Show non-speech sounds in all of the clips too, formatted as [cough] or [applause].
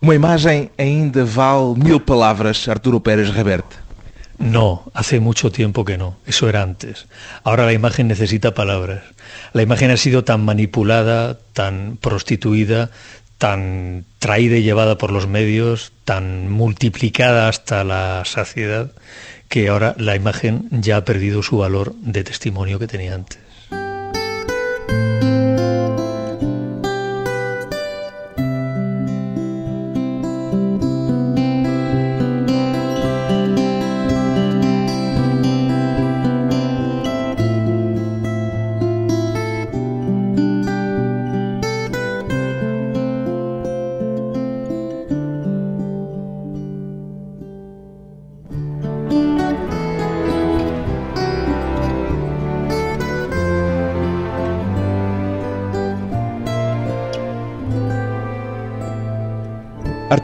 Uma imagem ainda vale mil palavras, Arturo Pérez Reverte. No, hace mucho tiempo que no. Eso era antes. Ahora la imagen necesita palabras. La imagen ha sido tan manipulada, tan prostituida, tan traída y llevada por los medios, tan multiplicada hasta la saciedad, que ahora la imagen ya ha perdido su valor de testimonio que tenía antes.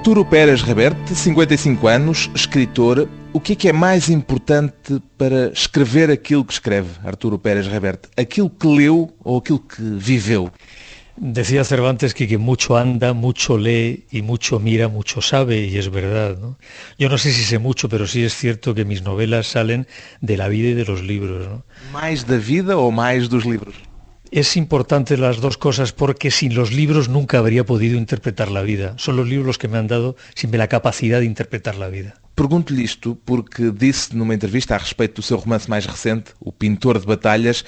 Arturo Pérez Reverte, 55 anos, escritor. O que é que é mais importante para escrever aquilo que escreve, Arturo Pérez Reverte? Aquilo que leu ou aquilo que viveu? Decía Cervantes que quien mucho anda, mucho lee y mucho mira, mucho sabe, y es verdad. ¿no? Yo no sé si sé mucho, pero sí es cierto que mis novelas salen de la vida y de los libros. ¿no? Mais da vida ou mais dos livros? Es importante las dos cosas porque sin los libros nunca habría podido interpretar la vida. Son los libros los que me han dado siempre la capacidad de interpretar la vida. Pergunto-lhe isto porque disse numa entrevista a respeito do seu romance mais recente, O Pintor de Batalhas,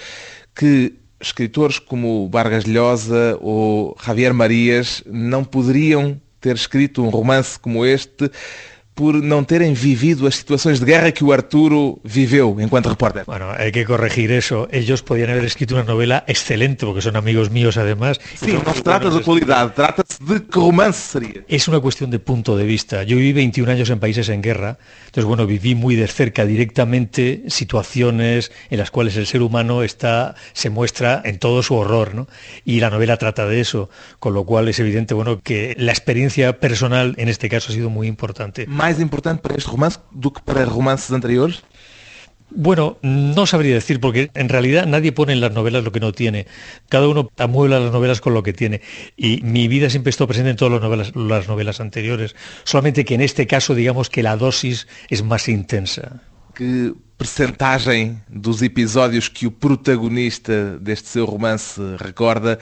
que escritores como Vargas Llosa ou Javier Marias não poderiam ter escrito um romance como este por não terem vivido as situações de guerra que o Arturo viveu enquanto repórter. Bueno, hay que corregir eso. Ellos podían haber escrito una novela excelente, porque son amigos míos además. Sim, não se trata de qualidade, trata-se de que romance seria. Es una cuestión de punto de vista. Yo viví 21 años en países en guerra, entonces bueno, viví muy de cerca directamente situaciones en las cuales el ser humano está, se muestra en todo su horror, ¿no? Y la novela trata de eso, con lo cual es evidente, bueno, que la experiencia personal en este caso ha sido muy importante. Mais importante para este romance do que para romances anteriores? Bueno, no sabría decir, porque en realidad nadie pone en las novelas lo que no tiene. Cada uno amuebla las novelas con lo que tiene. Y mi vida siempre estuvo presente en todas las novelas, las novelas anteriores. Solamente que en este caso, digamos que la dosis es más intensa. Que percentagem dos episódios que o protagonista deste seu romance recorda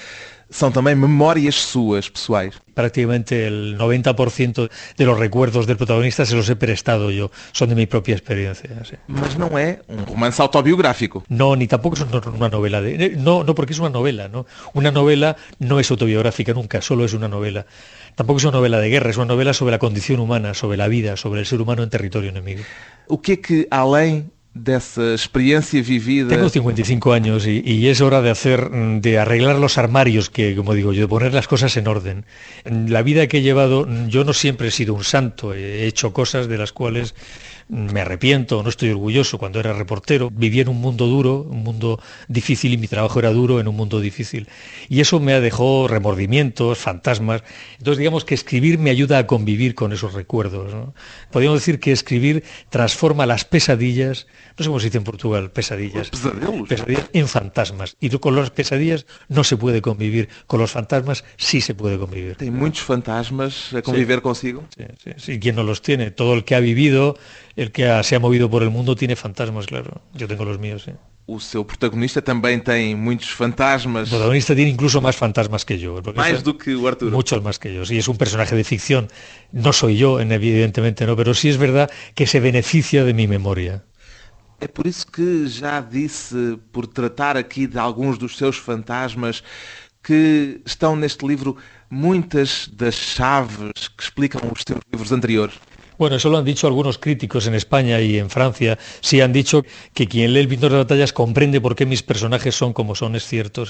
são também memórias suas, pessoais? Prácticamente el 90% de los recuerdos del protagonista se los he prestado yo. Son de mi propia experiencia. sí. Mas não é um romance autobiográfico. No, ni tampoco es una novela de... No, no, porque es una novela, ¿no? Una novela no es autobiográfica nunca, solo es una novela. Tampoco es una novela de guerra, es una novela sobre la condición humana, sobre la vida, sobre el ser humano en territorio enemigo. O que é que, além dessa experiência vivida... Tengo 55 años y, es hora de hacer, mm, de arreglar los armarios, que como digo yo, de poner las cosas en orden. En La vida que he llevado, mm, yo no siempre he sido un santo, he hecho cosas de las cuales mm, me arrepiento, no estoy orgulloso. Cuando era reportero, vivía en un mundo duro, un mundo difícil y mi trabajo era duro en un mundo difícil. Y eso me dejó remordimientos, fantasmas. Entonces digamos que escribir me ayuda a convivir con esos recuerdos. ¿no? Podríamos decir que escribir transforma las pesadillas, no sé cómo se dice en Portugal, pesadillas, Pesadelos. pesadillas en fantasmas. Y con las pesadillas no se puede convivir, con los fantasmas sí se puede convivir. Tem muitos fantasmas a conviver consigo. Sí, sí, sí. ¿Quién no los tiene? Todo el que ha vivido, el que se ha movido por el mundo tiene fantasmas, claro. Yo tengo los míos, sí. O seu protagonista também tem muitos fantasmas, El protagonista tiene incluso más fantasmas que yo. Protagonista- mais do que o Arturo. Muchos más que yo. Sí, es un personaje de ficción. No soy yo, en- evidentemente no, pero sí es verdad que se beneficia de mi memoria. É por isso que já disse, por tratar aqui de alguns dos seus fantasmas, que estão neste livro muitas das chaves que explicam os seus livros anteriores. Bueno, eso lo han dicho algunos críticos en España y en Francia. Sí han dicho que quien lee el pintor de batallas comprende por qué mis personajes son como son, es cierto.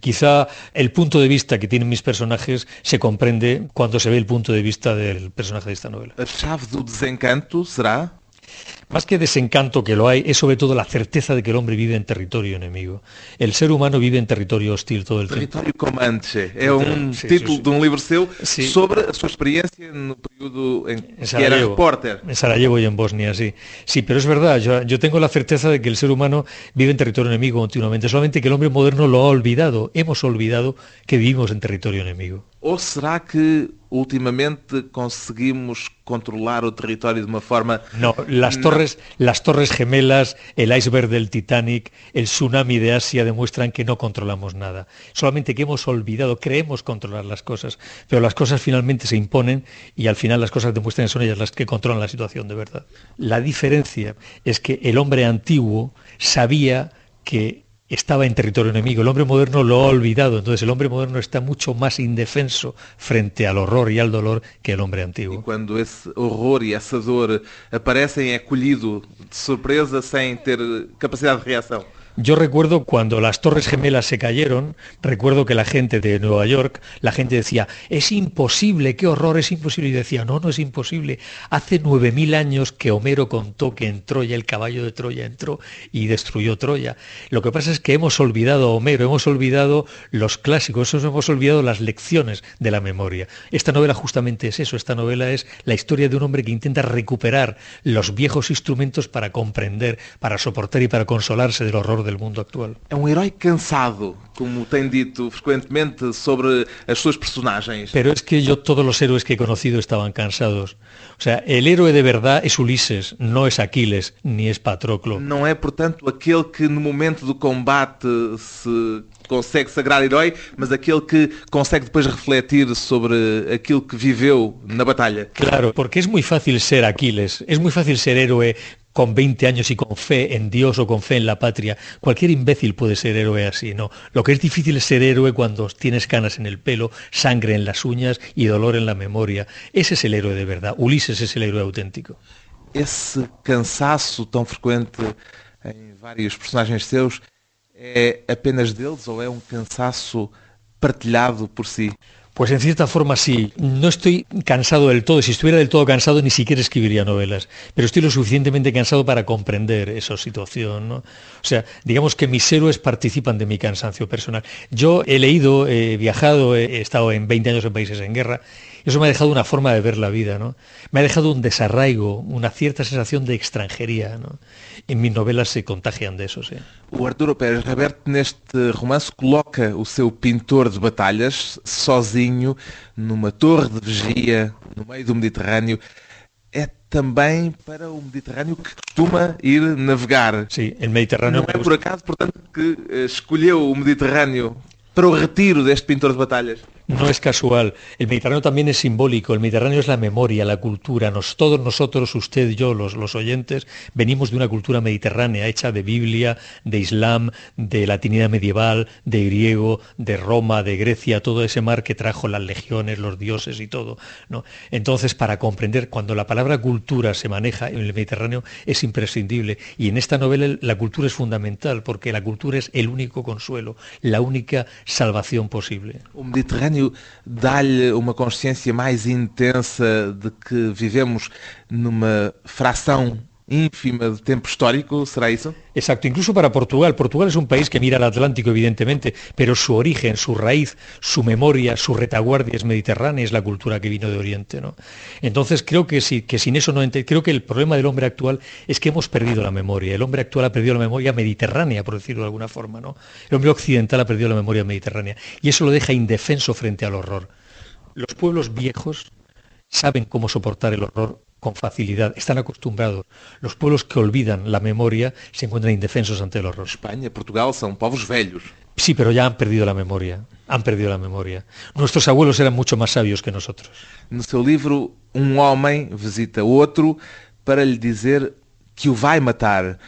Quizá el punto de vista que tienen mis personajes se comprende cuando se ve el punto de vista del personaje de esta novela. La chave del desencanto será más que desencanto que lo hay, es sobre todo la certeza de que el hombre vive en territorio enemigo. El ser humano vive en territorio hostil todo el tiempo. Territorio Comanche. É um sí, título sí, de um livro seu sí. sobre a sua experiencia no período en, en que era reporter. En Sarajevo y en Bosnia, sí. Sí, pero es verdad, yo, yo tengo la certeza de que el ser humano vive en territorio enemigo continuamente, solamente que el hombre moderno lo ha olvidado. Hemos olvidado que vivimos en territorio enemigo. ¿O será que últimamente conseguimos controlar o territorio de una forma... No, las torres, las torres gemelas, el iceberg del Titanic, el tsunami de Asia demuestran que no controlamos nada. Solamente que hemos olvidado, creemos controlar las cosas, pero las cosas finalmente se imponen y al final las cosas demuestran que son ellas las que controlan la situación de verdad. La diferencia es que el hombre antiguo sabía que estaba en territorio enemigo. El hombre moderno lo ha olvidado. Entonces el hombre moderno está mucho más indefenso frente al horror y al dolor que el hombre antiguo. Y cuando ese horror y esa dor aparecen acolhido de sorpresa sin tener capacidad de reacción. Yo recuerdo cuando las Torres Gemelas se cayeron, recuerdo que la gente de Nueva York, la gente decía, es imposible, qué horror, es imposible. Y decía, no, no es imposible. Hace nueve mil años que Homero contó que en Troya, el caballo de Troya entró y destruyó Troya. Lo que pasa es que hemos olvidado a Homero, hemos olvidado los clásicos, hemos olvidado las lecciones de la memoria. Esta novela justamente es eso, esta novela es la historia de un hombre que intenta recuperar los viejos instrumentos para comprender, para soportar y para consolarse del horror del mundo actual. É um herói cansado, como tem dito frecuentemente sobre as suas personagens. Pero es que yo todos los héroes que he conocido estaban cansados. O sea, el héroe de verdad es Ulises, no es Aquiles, ni es Patroclo. Não é, portanto, aquele que no momento do combate se consegue sagrar herói, mas aquele que consegue depois refletir sobre aquilo que viveu na batalha. Claro, porque es muy fácil ser Aquiles, es muy fácil ser héroe con 20 años y con fe en Dios o con fe en la patria. Cualquier imbécil puede ser héroe así, ¿no? Lo que es difícil es ser héroe cuando tienes canas en el pelo, sangre en las uñas y dolor en la memoria. Ese es el héroe de verdad. Ulises es el héroe auténtico. Ese cansaço tão frecuente em vários personagens seus é apenas deles ou é um cansaço partilhado por si? Pues en cierta forma sí. No estoy cansado del todo. Si estuviera del todo cansado ni siquiera escribiría novelas. Pero estoy lo suficientemente cansado para comprender esa situación. O sea, digamos que mis héroes participan de mi cansancio personal. Yo he leído, he viajado, he estado en 20 años en países en guerra eso me ha dejado una forma de ver la vida, ¿no? Me ha dejado un desarraigo, una cierta sensación de extranjería, ¿no? En mis novelas se contagian de eso, sí. O Arturo Pérez Reverte neste romance coloca o seu pintor de batalhas sozinho numa torre de vigia no meio do Mediterrâneo. É também para o Mediterrâneo que costuma ir navegar. Sim, o Mediterrâneo. Não é por acaso, portanto, que eh, escolheu o Mediterrâneo para o retiro deste pintor de batalhas. No es casual. El Mediterráneo también es simbólico. El Mediterráneo es la memoria, la cultura. Nos, todos nosotros, usted, yo, los, los oyentes, venimos de una cultura mediterránea hecha de Biblia, de Islam, de latinidad medieval, de griego, de Roma, de Grecia, todo ese mar que trajo las legiones, los dioses y todo. ¿no? Entonces, para comprender, cuando la palabra cultura se maneja en el Mediterráneo, es imprescindible. Y en esta novela la cultura es fundamental, porque la cultura es el único consuelo, la única salvación posible. Mediterráneo dá-lhe uma consciência mais intensa de que vivemos numa fração ínfima de tempo histórico, ¿será eso? Exacto, incluso para Portugal. Portugal es un país que mira al Atlántico, evidentemente, pero su origen, su raíz, su memoria, su retaguardia es mediterránea, es la cultura que vino de Oriente. ¿no? Entonces creo que, sí, que sin eso no creo que el problema del hombre actual es que hemos perdido la memoria. El hombre actual ha perdido la memoria mediterránea, por decirlo de alguna forma. ¿no? El hombre occidental ha perdido la memoria mediterránea y eso lo deja indefenso frente al horror. Los pueblos viejos saben cómo soportar el horror con facilidad, están acostumbrados. Los pueblos que olvidan la memoria se encuentran indefensos ante el horror. España, Portugal son povos velhos. Sí, pero ya han perdido la memoria. Han perdido la memoria. Nuestros abuelos eran mucho más sabios que nosotros. No seu livro, um homem visita outro para lhe dizer que o vai matar.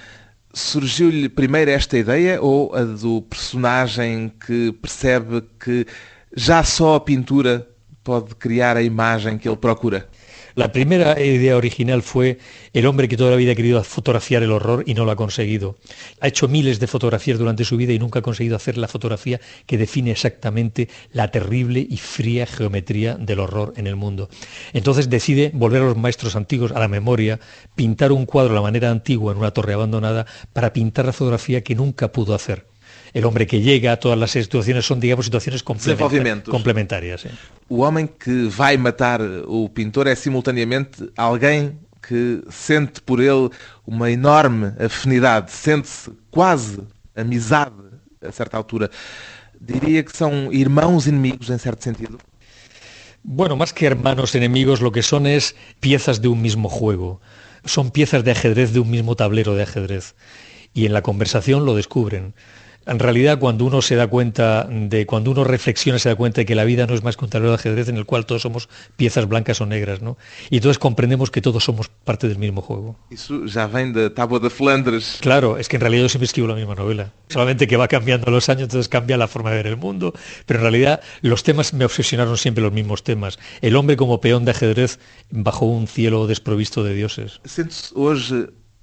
Surgiu-lhe primeiro esta ideia ou a do personagem que percebe que já só a pintura pode criar a imagem que ele procura? La primera idea original fue el hombre que toda la vida ha querido fotografiar el horror y no lo ha conseguido. Ha hecho miles de fotografías durante su vida y nunca ha conseguido hacer la fotografía que define exactamente la terrible y fría geometría del horror en el mundo. Entonces decide volver a los maestros antiguos, a la memoria, pintar un cuadro a la manera antigua en una torre abandonada para pintar la fotografía que nunca pudo hacer el hombre que llega, a todas las situaciones son, digamos, situaciones complementarias. O homem que vai matar o pintor é simultaneamente alguém que sente por ele uma enorme afinidade, sente-se quase amizade a certa altura. Diria que são irmãos inimigos, em certo sentido. Bueno, más que hermanos enemigos, lo que son es piezas de un mismo juego. Son piezas de ajedrez de un mismo tablero de ajedrez. Y en la conversación lo descubren. En realidad, cuando uno se da cuenta de, cuando uno reflexiona, se da cuenta de que la vida no es más que un tablero de ajedrez en el cual todos somos piezas blancas o negras, ¿no? Y entonces comprendemos que todos somos parte del mismo juego. Eso ya viene de Tábua de Flandres. Claro, es que en realidad yo siempre escribo la misma novela. Solamente que va cambiando los años, entonces cambia la forma de ver el mundo. Pero en realidad los temas me obsesionaron siempre los mismos temas. El hombre como peón de ajedrez bajo un cielo desprovisto de dioses. ¿Sientes hoy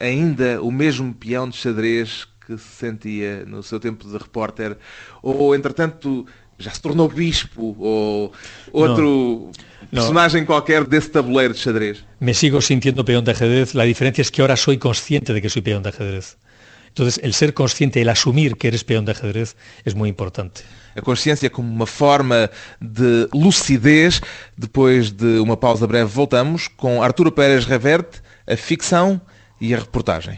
ainda o mesmo peão de xadrez que se sentia no seu tempo de repórter? Ou, entretanto, já se tornou bispo ou outro no, personagem no. qualquer desse tabuleiro de xadrez? Me sigo sintiendo peón de ajedrez. La diferencia es que ahora soy consciente de que soy peón de ajedrez. Entonces, el ser consciente, el asumir que eres peón de ajedrez es muy importante. A consciência como uma forma de lucidez. Depois de uma pausa breve, voltamos com Arturo Pérez Reverte, a ficção e a reportagem.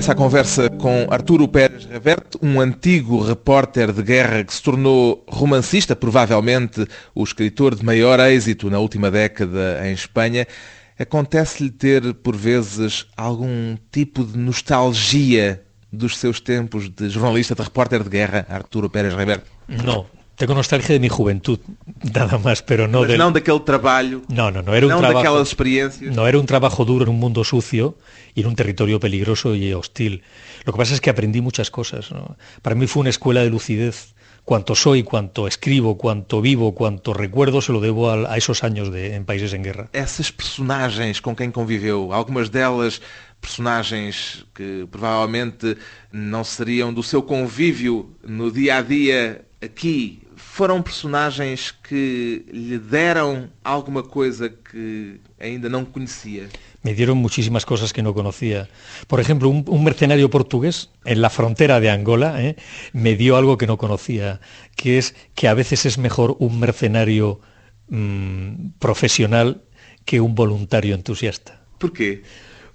Regressa à conversa com Arturo Pérez Reverte, um antigo repórter de guerra que se tornou romancista, provavelmente o escritor de maior êxito na última década em Espanha. Acontece-lhe ter, por vezes, algum tipo de nostalgia dos seus tempos de jornalista, de repórter de guerra, Arturo Pérez Reverte? Não, Tengo nostalgia de mi juventud, nada más, pero no Mas del... não daquele trabalho. No, no, no era un não trabajo. daquelas experiencias. No era un trabajo duro en un mundo sucio y en un territorio peligroso y hostil. Lo que pasa es que aprendí muchas cosas. ¿no? Para mí fue una escuela de lucidez. Cuanto soy, cuanto escribo, cuanto vivo, cuanto recuerdo, se lo debo a, a esos años de, en países en guerra. Essas personagens com quem conviveu, algumas delas personagens que provavelmente não seriam do seu convívio no dia a dia aqui foram personagens que lhe deram alguma coisa que ainda não conhecia? Me dieron muchísimas cosas que no conocía. Por ejemplo, un, un mercenario portugués en la frontera de Angola ¿eh? me dio algo que no conocía, que es que a veces es mejor un mercenario mmm, profesional que un voluntario entusiasta. ¿Por qué?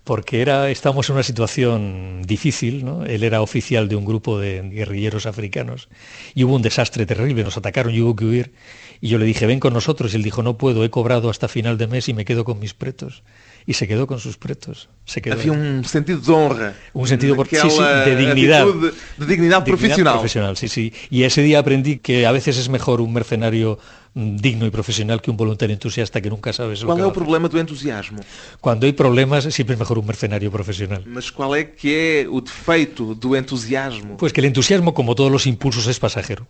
porque era, estábamos en una situación difícil, ¿no? él era oficial de un grupo de guerrilleros africanos y hubo un desastre terrible, nos atacaron y hubo que huir y yo le dije, ven con nosotros y él dijo, no puedo, he cobrado hasta final de mes y me quedo con mis pretos. Y se quedó con sus pretos. Se quedó Había un sentido de honra. Un sentido por, sí, sí, de dignidad. De, de dignidad profesional. Dignidad profesional, sí, sí. Y ese día aprendí que a veces es mejor un mercenario digno y profesional que un voluntario entusiasta que nunca é o va a problema do entusiasmo? Cuando hay problemas siempre es mejor un mercenario profesional. Mas qual é que é o defeito do entusiasmo? Pues que el entusiasmo, como todos los impulsos, es pasajero.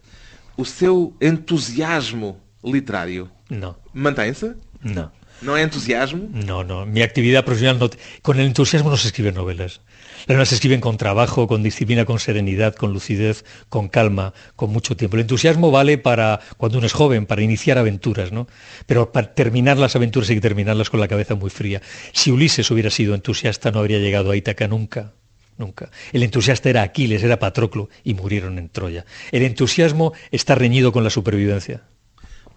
O seu entusiasmo literário No, mantém-se? no. Não é entusiasmo? No, no. Mi actividad profesional no... Con el entusiasmo no se escriben novelas. Las novelas se escriben con trabajo, con disciplina, con serenidad, con lucidez, con calma, con mucho tiempo. El entusiasmo vale para cuando uno es joven, para iniciar aventuras, ¿no? Pero para terminar las aventuras hay que terminarlas con la cabeza muy fría. Si Ulises hubiera sido entusiasta no habría llegado a Ítaca nunca. Nunca. El entusiasta era Aquiles, era Patroclo y murieron en Troya. El entusiasmo está reñido con la supervivencia.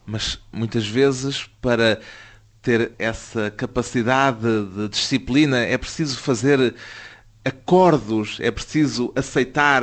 Mas muitas vezes para ter essa capacidade de disciplina? É preciso fazer acordos, é preciso aceitar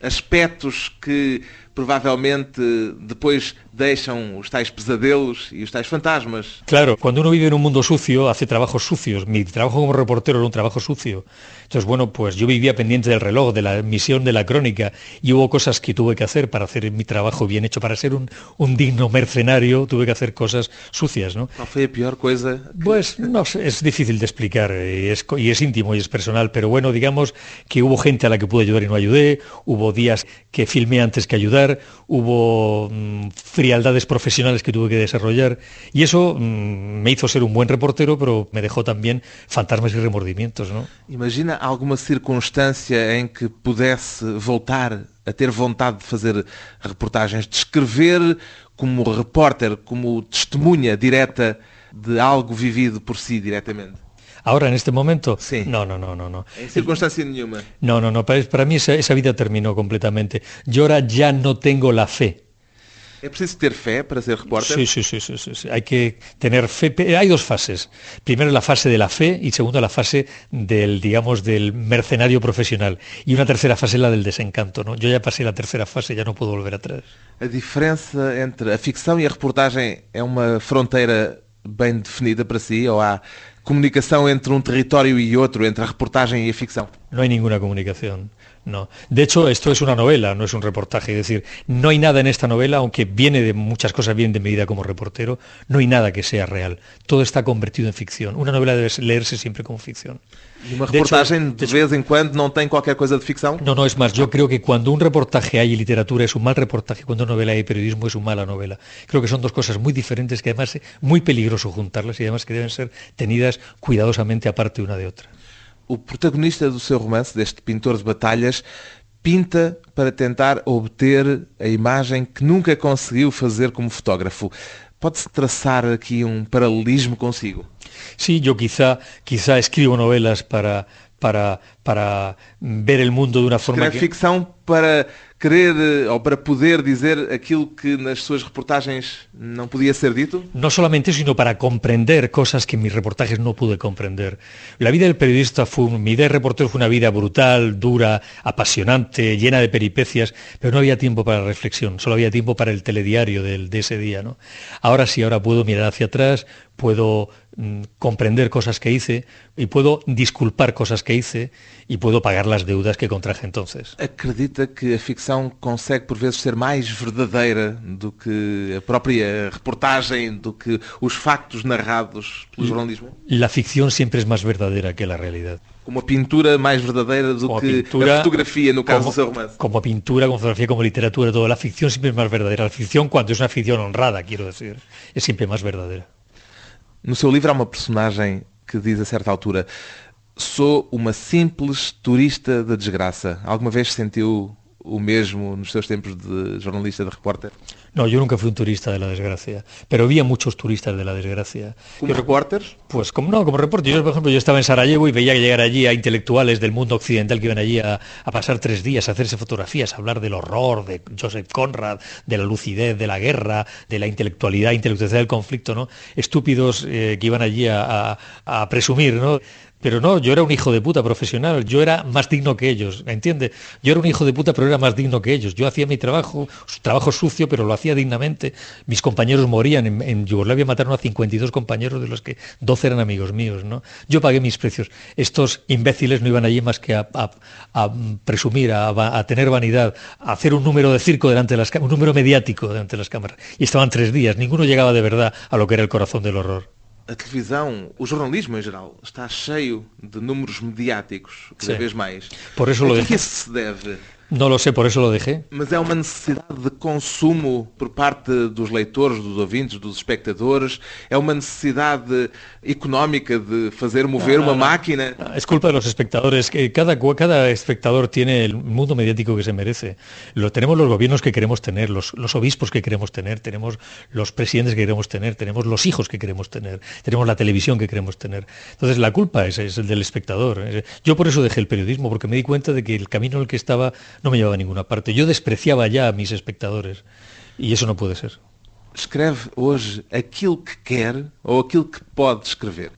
aspectos que provavelmente depois deixam os tais pesadelos y os tais fantasmas. Claro, cuando uno vive en un mundo sucio, hace trabajos sucios. Mi trabajo como reportero era un trabajo sucio. Entonces, bueno, pues yo vivía pendiente del reloj, de la emisión de la crónica, y hubo cosas que tuve que hacer para hacer mi trabajo bien hecho, para ser un, un digno mercenario, tuve que hacer cosas sucias, ¿no? ¿Cuál fue la peor cosa? Que... Pues, no sé, es difícil de explicar, y es, y es íntimo y es personal, pero bueno, digamos que hubo gente a la que pude ayudar y no ayudé, hubo días que filmé antes que ayudar, hubo mmm, frialdades profesionales que tuve que desarrollar y eso mmm, me hizo ser un buen reportero, pero me dejó también fantasmas y remordimientos. ¿no? Imagina alguma circunstância em que pudesse voltar a ter vontade de fazer reportagens, de escrever como repórter, como testemunha direta de algo vivido por si diretamente? Ahora, en este momento, sí. no, no, no, no, no. En circunstancia ninguna. No, no, no. Para, para mí esa, esa, vida terminó completamente. Yo ahora ya no tengo la fe. ¿Es preciso ter fe para ser reporter? Sí, sí, sí, sí, sí, sí. Hay que tener fe. Hay dos fases. Primero la fase de la fe y segundo la fase del, digamos, del mercenario profesional. Y una tercera fase la del desencanto. ¿no? Yo ya pasé la tercera fase, ya no puedo volver atrás. A diferença entre a ficção e a reportagem é uma fronteira bem definida para si ou há comunicação entre um território e outro, entre a reportagem e a ficção? No hay ninguna comunicación. No. De hecho, esto es una novela, no es un reportaje. Es decir, no hay nada en esta novela, aunque viene de muchas cosas, bien de mi vida como reportero, no hay nada que sea real. Todo está convertido en ficción. Una novela debe leerse siempre como ficción. E uma reportagem, de, de vez em quando, não tem qualquer coisa de ficção? No, no, es más, yo creo que cuando un reportaje hay literatura es un mal reportaje, cuando novela hay periodismo es una mala novela. Creo que son dos cosas muy diferentes que además es muy peligroso juntarlas y además que deben ser tenidas cuidadosamente aparte una de otra. O protagonista do seu romance, deste pintor de batalhas, pinta para tentar obter a imagem que nunca conseguiu fazer como fotógrafo. Pode-se traçar aqui um paralelismo consigo? Sí, yo quizá, quizá escribo novelas para, para, para ver el mundo de una forma Escreve que... ficção para querer ou para poder dizer aquilo que nas suas reportagens não podia ser dito? No solamente eso, sino para comprender cosas que en mis reportajes no pude comprender. La vida del periodista fue, mi idea de reportero fue una vida brutal, dura, apasionante, llena de peripecias, pero no había tiempo para la reflexión, solo había tiempo para el telediario del, de ese día. ¿no? Ahora sí, ahora puedo mirar hacia atrás, puedo comprender cosas que hice y puedo disculpar cosas que hice y puedo pagar las deudas que contraje entonces. Acredita que a ficção consegue por vezes ser mais verdadeira do que a própria reportagem, do que os factos narrados pelo jornalismo? La ficción siempre es más verdadera que la realidad. Como a pintura mais verdadeira do como que pintura, a fotografia, no caso como, do seu romance. Como pintura, como fotografía, como literatura, todo. La ficción siempre es más verdadera. La ficción, cuando es una ficción honrada, quiero decir, es siempre más verdadera. No seu livro há uma personagem que diz a certa altura sou uma simples turista da desgraça. Alguma vez sentiu o mesmo nos seus tempos de jornalista, de repórter? No, yo nunca fui un turista de la desgracia, pero había muchos turistas de la desgracia. ¿Como reporters? Pues como no, como reporter. Yo, por ejemplo, yo estaba en Sarajevo y veía llegar allí a intelectuales del mundo occidental que iban allí a, a, pasar tres días, a hacerse fotografías, a hablar del horror, de Joseph Conrad, de la lucidez de la guerra, de la intelectualidad, intelectualidad del conflicto, ¿no? Estúpidos eh, que iban allí a, a, a presumir, ¿no? Pero no, yo era un hijo de puta profesional, yo era más digno que ellos, ¿entiende? Yo era un hijo de puta, pero era más digno que ellos. Yo hacía mi trabajo, trabajo sucio, pero lo hacía dignamente. Mis compañeros morían, en, Yugoslavia mataron a 52 compañeros, de los que 12 eran amigos míos, ¿no? Yo pagué mis precios. Estos imbéciles no iban allí más que a, a presumir, a, tener vanidad, a hacer un número de circo delante de las un número mediático delante de las cámaras. Y estaban tres días, ninguno llegaba de verdad a lo que era el corazón del horror. A televisão, o jornalismo em geral, está cheio de números mediáticos, cada Sí. vez mais. Por a que é dejé. que isso se deve? No lo sé, por eso lo dejé. Mas é uma necessidade de consumo por parte dos leitores, dos ouvintes, dos espectadores? É uma necessidade económica de fazer mover No, uma no, no. máquina? Es culpa de los espectadores, cada, cada espectador tiene el mundo mediático que se merece. Lo tenemos los gobiernos que queremos tener, los, los obispos que queremos tener, tenemos los presidentes que queremos tener, tenemos los hijos que queremos tener, tenemos la televisión que queremos tener. Entonces la culpa es, es el del espectador. Yo por eso dejé el periodismo, porque me di cuenta de que el camino en el que estaba no me llevaba a ninguna parte. Yo despreciaba ya a mis espectadores y eso no puede ser. Escreve hoje aquilo que quer ou aquilo que pode escrever?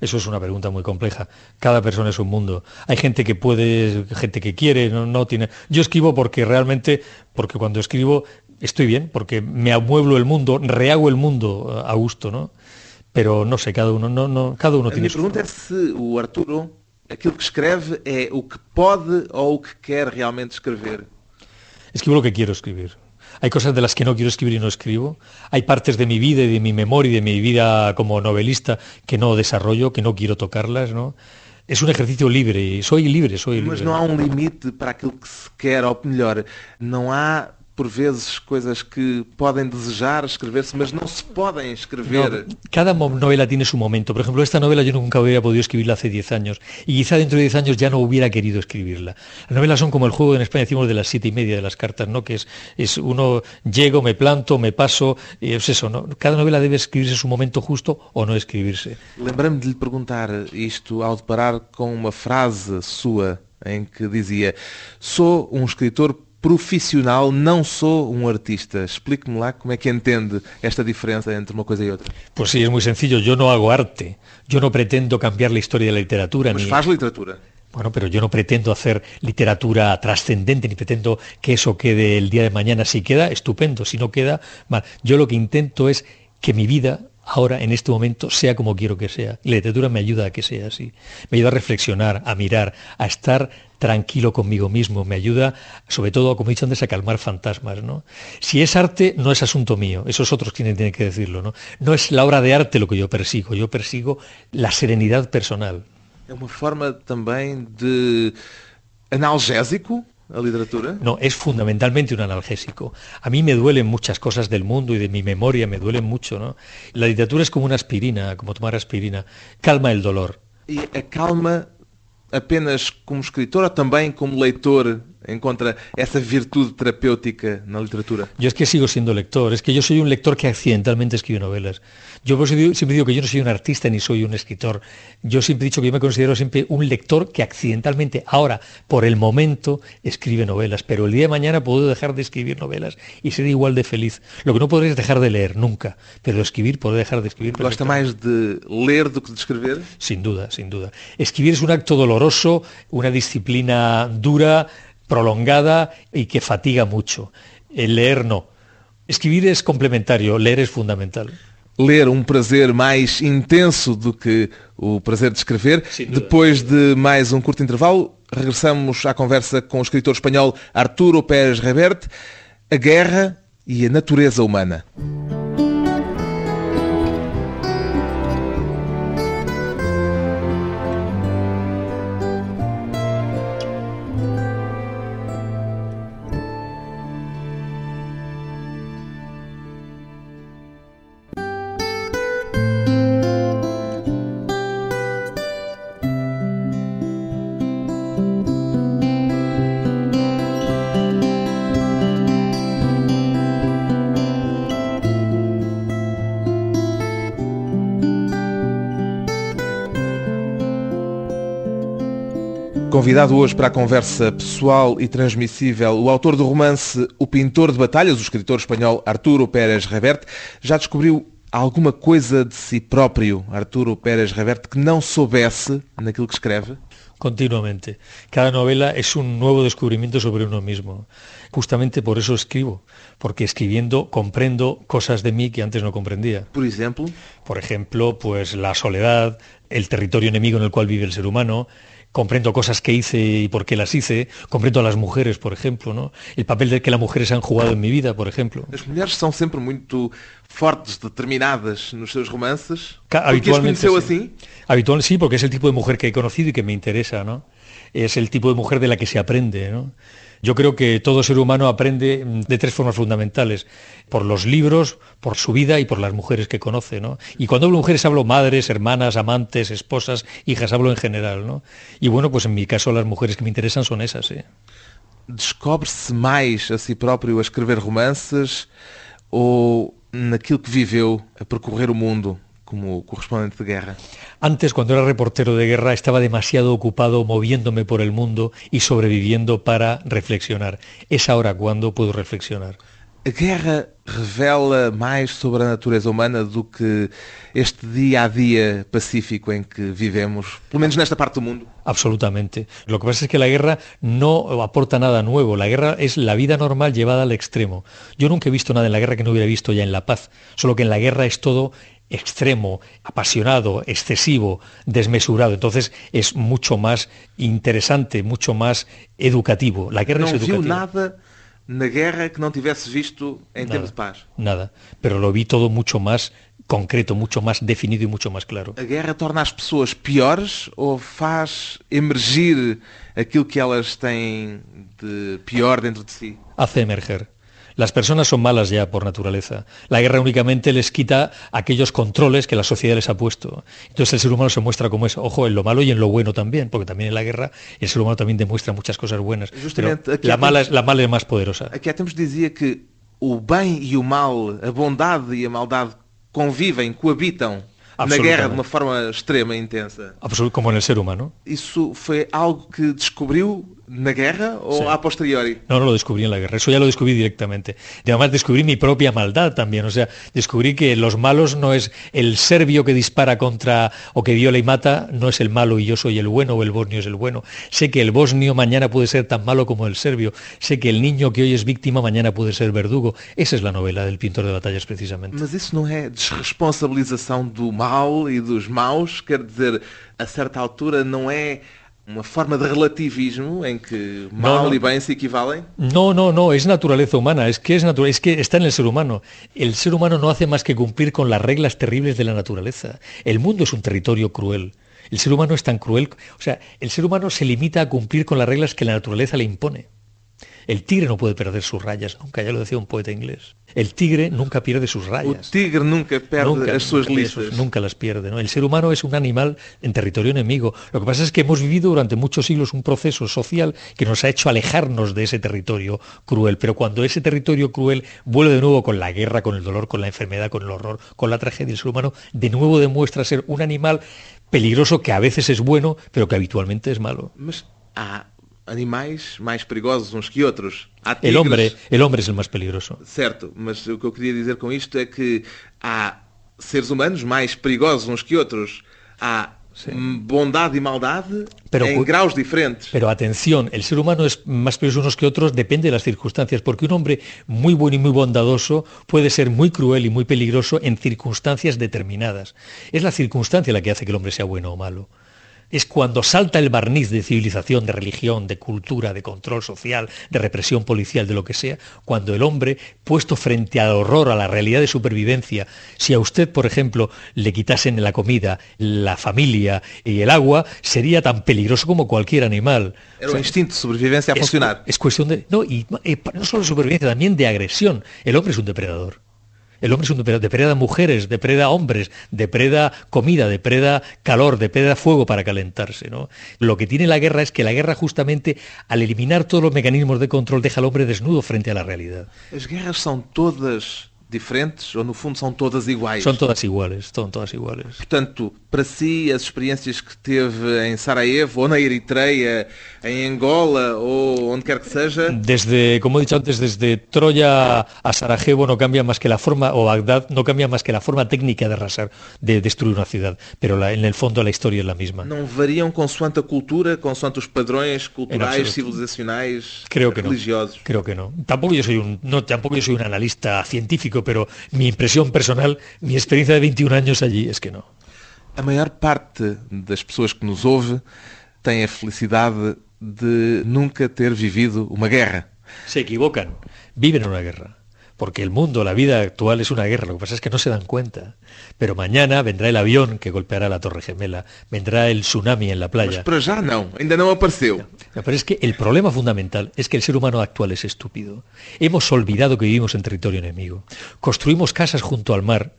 Eso es una pregunta muy compleja. Cada persona es un mundo. Hay gente que puede, gente que quiere, no, no tiene. Yo escribo porque realmente, porque cuando escribo estoy bien, porque me amueblo el mundo, rehago el mundo a gusto, ¿no? Pero no sé, cada uno, no, no, cada uno A tiene su pergunta é se o Arturo, aquilo que escreve, é o que pode ou o que quer realmente escrever. Escribo lo que quiero escribir. Hay cosas de las que no quiero escribir y no escribo. Hay partes de mi vida y de mi memoria y de mi vida como novelista que no desarrollo, que no quiero tocarlas, ¿no? Es un ejercicio libre y soy libre, soy Mas não há um limite para aquilo que se quer, ou melhor, não há por vezes coisas que podem desejar escrever-se, mas não se podem escrever. No, cada novela tiene su momento. Por ejemplo, esta novela yo nunca hubiera podido escribirla hace 10 años y quizá dentro de 10 años ya no hubiera querido escribirla. Las novelas son como el juego en España decimos de las siete y media de las cartas, ¿no? Que es, es uno llego, me planto, me paso, y es eso, ¿no? Cada novela debe escribirse en su momento justo o no escribirse. Lembrei-me de lhe perguntar isto ao deparar com uma frase sua em que dizia sou um escritor profissional, não sou um artista. Explique-me lá como é que entende esta diferença entre uma coisa e outra. Pues sí, es muy sencillo. Yo no hago arte. Yo no pretendo cambiar la historia de la literatura. Mas ni- faz literatura. Bueno, pero yo no pretendo hacer literatura trascendente, ni pretendo que eso quede el día de mañana. Si queda, estupendo. Si no queda, mal. Yo lo que intento es que mi vida ahora, en este momento, sea como quiero que sea. La literatura me ayuda a que sea así. Me ayuda a reflexionar, a mirar, a estar tranquilo conmigo mismo. Me ayuda, sobre todo, como he dicho antes, a calmar fantasmas. ¿no? Si es arte, no es asunto mío. Eso es otros quienes tienen que decirlo. ¿no? no es la obra de arte lo que yo persigo. Yo persigo la serenidad personal. É uma forma também de analgésico a literatura. No, es fundamentalmente un analgésico. A mí me duelen muchas cosas del mundo y de mi memoria, me duelen mucho, ¿no? La literatura es como una aspirina, como tomar aspirina. Calma el dolor. E acalma apenas como escritor ou também como leitor encontra essa virtude terapêutica na literatura? Yo es que sigo siendo lector, es que yo soy un lector que accidentalmente escribe novelas. Yo por eso digo- siempre digo que yo no soy un artista ni soy un escritor. Yo siempre he dicho que yo me considero siempre un lector que accidentalmente, ahora, por el momento, escribe novelas, pero el día de mañana puedo dejar de escribir novelas y ser igual de feliz. Lo que no podré es dejar de leer nunca, pero escribir podré dejar de escribir. Gosta mais de ler do que de escrever? Sin duda, sin duda. Escribir es un acto doloroso, una disciplina dura, prolongada y que fatiga mucho. El leer no. Escribir es complementario, leer es fundamental. Ler um prazer mais intenso do que o prazer de escrever. Depois de mais um curto intervalo, regressamos à conversa com o escritor espanhol Arturo Pérez Reverte, a guerra e a natureza humana. Convidado hoje para a conversa pessoal e transmissível, o autor do romance O Pintor de Batalhas, o escritor espanhol Arturo Pérez Reverte, já descobriu alguma coisa de si próprio, Arturo Pérez Reverte, que não soubesse naquilo que escreve? Continuamente. Cada novela es un nuevo descubrimiento sobre uno mismo. Justamente por eso escribo, porque escribiendo comprendo cosas de mí que antes no comprendía. Por exemplo, Por ejemplo, pues la soledad, el territorio enemigo en el cual vive el ser humano, comprendo cosas que hice y por qué las hice, comprendo a las mujeres, por ejemplo, ¿no? El papel de que las mujeres han jugado en mi vida, por ejemplo. as mulheres são sempre muito fortes, determinadas nos seus romances. Conheceu sí. assim? Habitual, sí, porque es el tipo de mujer que he conocido y que me interesa, ¿no? Es el tipo de mujer de la que se aprende, ¿no? Yo creo que todo ser humano aprende mm, de tres formas fundamentales, por los libros, por su vida y por las mujeres que conoce, ¿no? Y cuando hablo de mujeres hablo madres, hermanas, amantes, esposas, hijas, hablo en general, ¿no? Y bueno, pues en mi caso las mujeres que me interesan son esas, ¿sí? Descobre-se mais a si próprio a escrever romances ou naquilo que viveu a percorrer o mundo como correspondente de guerra? Antes, cuando era reportero de guerra, estaba demasiado ocupado moviéndome por el mundo y sobreviviendo para reflexionar. Es ahora cuando puedo reflexionar. A guerra revela mais sobre a natureza humana do que este dia a dia pacífico en que vivemos, pelo menos nesta parte do mundo? Absolutamente. Lo que pasa es que la guerra no aporta nada nuevo. La guerra es la vida normal llevada al extremo. Yo nunca he visto nada en la guerra que no hubiera visto ya en la paz. Solo que en la guerra es todo extremo, apasionado, excesivo, desmesurado. Entonces es mucho más interesante, mucho más educativo. La guerra não es educativa. viu nada na guerra que não tivesse visto em tempo de paz. Nada. Pero lo vi todo mucho más concreto, mucho más definido y mucho más claro. A guerra torna as pessoas piores ou faz emergir aquilo que elas têm de pior dentro de si? Hace emerger. Las personas son malas ya por naturaleza. La guerra únicamente les quita aquellos controles que la sociedad les ha puesto. Entonces el ser humano se muestra como es, ojo, en lo malo y en lo bueno también, porque también en la guerra el ser humano también demuestra muchas cosas buenas. Justamente, Pero aquí la mala, es, la mala es más poderosa. Aqui há tempos dizia que o bem e o mal, a bondade e a maldade convivem, coabitam na guerra de uma forma extrema e intensa. Absolut- como en el ser humano. Isso foi algo que descobriu na guerra Sí. a posteriori? No, no lo descubrí en la guerra, eso ya lo descubrí directamente. Y además descubrí mi propia maldad también, o sea, descubrí que los malos no es el serbio que dispara contra o que viola y mata, no es el malo y yo soy el bueno o el bosnio es el bueno. Sé que el bosnio mañana puede ser tan malo como el serbio, sé que el niño que hoy es víctima mañana puede ser verdugo. Esa es la novela del pintor de batallas precisamente. Mas isso não é desresponsabilização do mal e dos maus? Quer dizer, a certa altura não é uma forma de relativismo em que mal não. e bem se equivalem? No, no, no, es naturaleza humana, es que es natural, es que está en el ser humano. El ser humano no hace más que cumplir con las reglas terribles de la naturaleza. El mundo es un territorio cruel. El ser humano es tan cruel, o sea, el ser humano se limita a cumplir con las reglas que la naturaleza le impone. El tigre no puede perder sus rayas, nunca, ya lo decía un poeta inglés. El tigre nunca pierde sus rayas. tigre nunca perde Nunca, as suas nunca pierde sus- nunca las pierde. ¿no? El ser humano es un animal en territorio enemigo. Lo que pasa es que hemos vivido durante muchos siglos un proceso social que nos ha hecho alejarnos de ese territorio cruel. Pero cuando ese territorio cruel vuelve de nuevo con la guerra, con el dolor, con la enfermedad, con el horror, con la tragedia, el ser humano de nuevo demuestra ser un animal peligroso que a veces es bueno, pero que habitualmente es malo. Mas há animais mais perigosos uns que outros. Há El hombre, el hombre es el más peligroso. Certo, mas o que eu queria dizer com isto é que há seres humanos mais perigosos uns que outros. Há hum, bondade e maldade Pero em cu- graus diferentes. Pero atención, el ser humano es más peligroso unos que otros, depende de las circunstancias, porque un hombre muy bueno y muy bondadoso puede ser muy cruel y muy peligroso en circunstancias determinadas. Es la circunstancia la que hace que el hombre sea bueno o malo. Es cuando salta el barniz de civilización, de religión, de cultura, de control social, de represión policial, de lo que sea, cuando el hombre, puesto frente al horror, a la realidad de supervivencia, si a usted, por ejemplo, le quitasen la comida, la familia y el agua, sería tan peligroso como cualquier animal. Era O sea, instinto de sobrevivência a es, funcionar. es cuestión de... No, y eh, no solo de supervivencia, también de agresión. El hombre es un depredador. El hombre es un depredador, depreda mujeres, depreda hombres, depreda comida, depreda calor, depreda fuego para calentarse. ¿no? Lo que tiene la guerra es que la guerra justamente al eliminar todos los mecanismos de control deja al hombre desnudo frente a la realidad. As guerras são todas diferentes ou no fundo são todas iguais? Son todas iguales, son todas iguales. Portanto, para si, as experiências que teve em Sarajevo, ou na Eritreia, em Angola, ou onde quer que seja, Desde, como he dicho antes, desde Troya a Sarajevo no cambia más que la forma, o Bagdad no cambia más que la forma técnica de arrasar, de destruir una ciudad, pero la- en el fondo la historia es la misma. não variam consoante a cultura, consoante os padrões culturais, civilizacionais, Creo que no. religiosos? Creo que no. Tampoco yo soy un, no, tampoco yo soy un analista científico, pero mi impresión personal, mi experiencia de 21 años allí es que no. A maior parte das pessoas que nos ouve tem a felicidade de nunca ter vivido uma guerra. Se equivocan, viven en una guerra. Porque el mundo, la vida actual es una guerra, lo que pasa es que no se dan cuenta. Pero mañana vendrá el avión que golpeará la Torre Gemela, vendrá el tsunami en la Mas playa. para já não, ainda não apareceu. Pero es que el problema fundamental es que el ser humano actual es estúpido. Hemos olvidado que vivimos en territorio enemigo. Construimos casas junto al mar,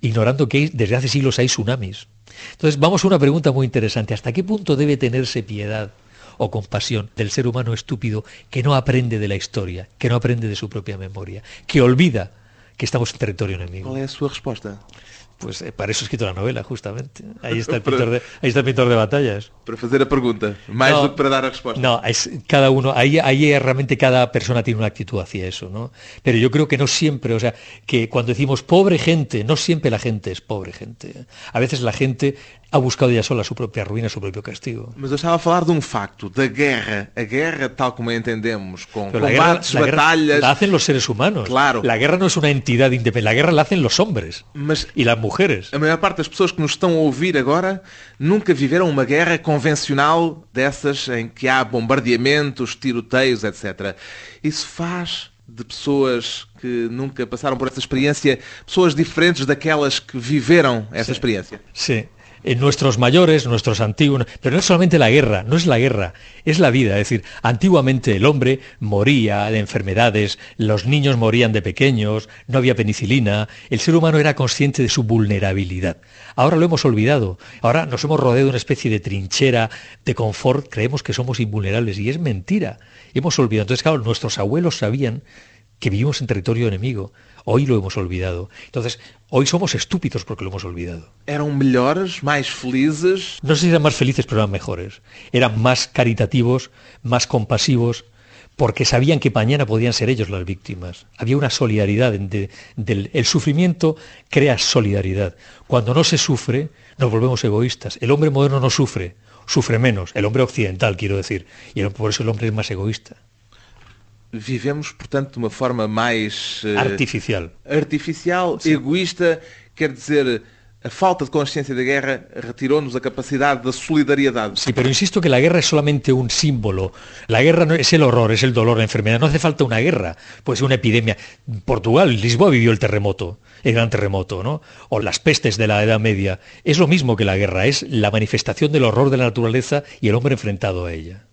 ignorando que desde hace siglos hay tsunamis. Entonces vamos a una pregunta muy interesante. ¿Hasta qué punto debe tenerse piedad o compasión del ser humano estúpido que no aprende de la historia, que no aprende de su propia memoria, que olvida que estamos en territorio enemigo? Qual é a sua resposta? Pues eh, para eso he escrito la novela, justamente. Ahí está el [laughs] pintor de, ahí está el pintor de batallas. Para fazer a pergunta, mais No, do que para dar a resposta. No, es cada uno, ahí, ahí realmente cada persona tiene una actitud hacia eso, ¿no? Pero yo creo que no siempre, o sea, que cuando decimos pobre gente, no siempre la gente es pobre gente. A veces la gente ha buscado ya sola su propia ruina, su propio castigo. Mas eu estava a falar de um facto, da guerra. A guerra, tal como a entendemos, com Pero la guerra, combates, la guerra batalhas... la hacen los seres humanos. Claro. La guerra no es una entidad independiente, la guerra la hacen los hombres Mas y las mujeres. a maior parte das pessoas que nos estão a ouvir agora nunca viveram uma guerra convencional dessas em que há bombardeamentos, tiroteios, etc. Isso faz de pessoas que nunca passaram por essa experiência pessoas diferentes daquelas que viveram essa experiência. Sí. En nuestros mayores, nuestros antiguos, pero no es solamente la guerra, no es la guerra, es la vida. Es decir, antiguamente el hombre moría de enfermedades, los niños morían de pequeños, no había penicilina, el ser humano era consciente de su vulnerabilidad. Ahora lo hemos olvidado, ahora nos hemos rodeado de una especie de trinchera de confort, creemos que somos invulnerables y es mentira. Hemos olvidado. Entonces, claro, nuestros abuelos sabían que vivimos en territorio enemigo. Hoy lo hemos olvidado. Entonces, hoy somos estúpidos porque lo hemos olvidado. Eram melhores, mais felizes, No sé si eran más felices, pero eran mejores. Eran más caritativos, más compasivos, porque sabían que mañana podían ser ellos las víctimas. Había una solidaridad. en- de- del, el sufrimiento crea solidaridad. Cuando no se sufre, nos volvemos egoístas. El hombre moderno no sufre, sufre menos. El hombre occidental, quiero decir. Y por eso el hombre es más egoísta. Vivemos, portanto, de uma forma mais eh, Artificial. artificial, egoísta, quer dizer, a falta de consciência da guerra retirou-nos a capacidade da solidariedade. Sí, pero insisto que la guerra es solamente un símbolo. La guerra no es el horror, es el dolor, la enfermedad. No hace falta una guerra, puede ser una epidemia. Portugal, Lisboa vivió el terremoto, el gran terremoto, ¿no? O las pestes de la Edad Media. Es lo mismo que la guerra, es la manifestación del horror de la naturaleza y el hombre enfrentado a ella.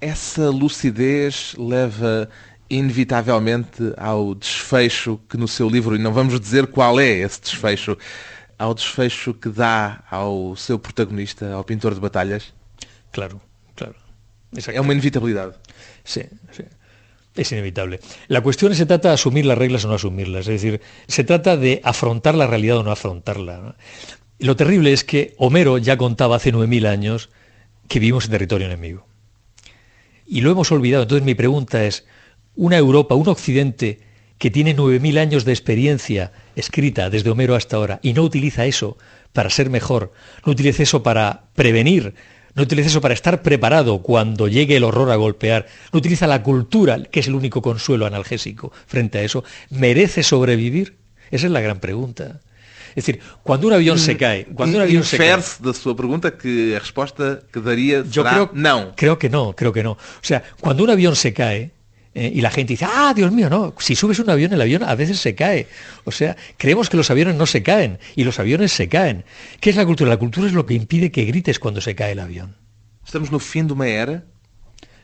Essa lucidez leva inevitavelmente ao desfecho que no seu livro, e não vamos dizer qual é esse desfecho, ao desfecho que dá ao seu protagonista, ao pintor de batalhas. Claro, claro. É uma inevitabilidade. Sí, sí. Es inevitable. La cuestión se trata de asumir las reglas o no asumirlas. Es decir, se trata de afrontar la realidad o no afrontarla. ¿no? Lo terrible es que Homero ya contaba hace 9.000 años que vivimos en territorio enemigo. Y lo hemos olvidado. Entonces mi pregunta es, una Europa, un Occidente que tiene 9.000 años de experiencia escrita desde Homero hasta ahora y no utiliza eso para ser mejor, no utiliza eso para prevenir, no utiliza eso para estar preparado cuando llegue el horror a golpear, no utiliza la cultura, que es el único consuelo analgésico frente a eso, ¿merece sobrevivir? Esa es la gran pregunta. Es decir, cuando un avión se cae, cuando un avión se. Infere-se da sua pergunta que a resposta que daria será creo, não. creo que no, creo que no. O sea, cuando un avión se cae eh, y la gente dice, ah, Dios mío, no, si subes un avión, el avión a veces se cae. O sea, creemos que los aviones no se caen y los aviones se caen. ¿Qué es la cultura? La cultura es lo que impide que grites cuando se cae el avión. Estamos no fim de uma era,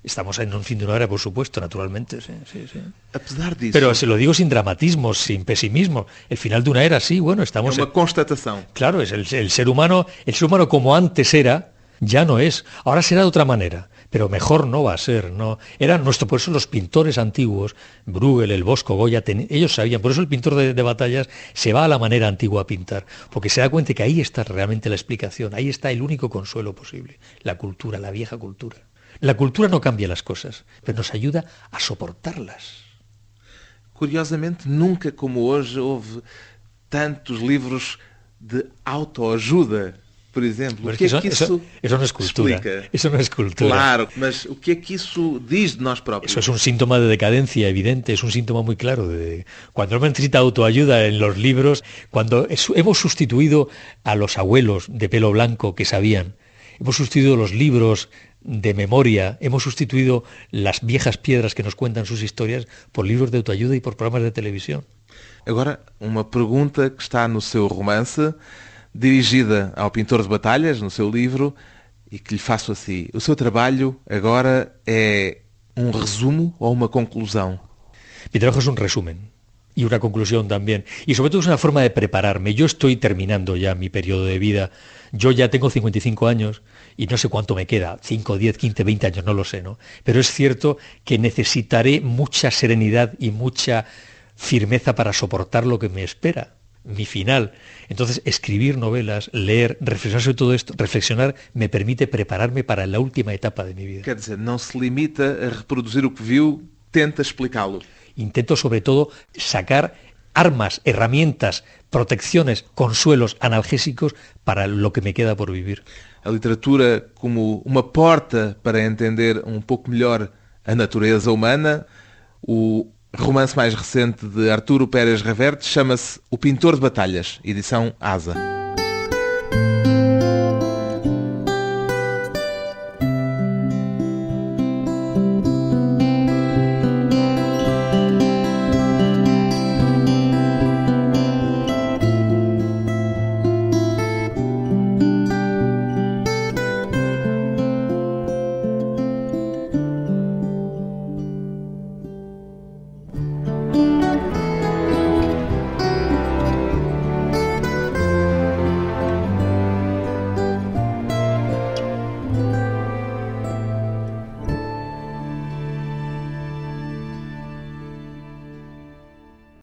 Estamos en un fin de una era, por supuesto, naturalmente. sí, sí, sí. apesar disso, Pero se lo digo sin dramatismo, sin pesimismo. El final de una era, sí, bueno, estamos... uma en- constatação. Claro, es el, el ser humano, el ser humano como antes era, ya no es. Ahora será de otra manera, pero mejor no va a ser. No, eran nuestro, por eso los pintores antiguos, Bruegel, el Bosco, Goya, ten- ellos sabían. Por eso el pintor de, de batallas se va a la manera antigua a pintar, porque se da cuenta que ahí está realmente la explicación, ahí está el único consuelo posible, la cultura, la vieja cultura. La cultura no cambia las cosas, pero nos ayuda a soportarlas. Curiosamente, nunca como hoje houve tantos livros de autoajuda, por exemplo. Pero o es que é isso es cultura. explica? Eso no es cultura. Claro, mas o que é que isso diz de nós próprios? Eso es un síntoma de decadencia evidente, es un síntoma muy claro. De, cuando uno necesita autoayuda en los libros, cuando hemos sustituido a los abuelos de pelo blanco que sabían, hemos sustituido los libros de memoria, hemos sustituido las viejas piedras que nos cuentan sus historias por libros de autoayuda y por programas de televisión. Agora, uma pergunta que está no seu romance, dirigida ao pintor de batalhas, no seu livro, e que lhe faço assim. O seu trabalho agora é um resumo ou uma conclusão? Mi trabajo es un resumen y una conclusión también. Y sobre todo es una forma de prepararme. Yo estoy terminando ya mi periodo de vida. Yo ya tengo 55 años y no sé cuánto me queda, 5, 10, 15, 20 años, no lo sé, ¿no? Pero es cierto que necesitaré mucha serenidad y mucha firmeza para soportar lo que me espera. mi final. Entonces, escribir novelas, leer, reflexionar sobre todo esto, reflexionar me permite prepararme para la última etapa de mi vida. Quer dizer, não se limita a reproduzir o que viu, tenta explicá-lo. Intento sobre todo sacar armas, herramientas, protecciones, consuelos analgésicos para lo que me queda por vivir. A literatura como uma porta para entender um pouco melhor a natureza humana. O romance mais recente de Arturo Pérez Reverte chama-se O Pintor de Batalhas, edição Asa.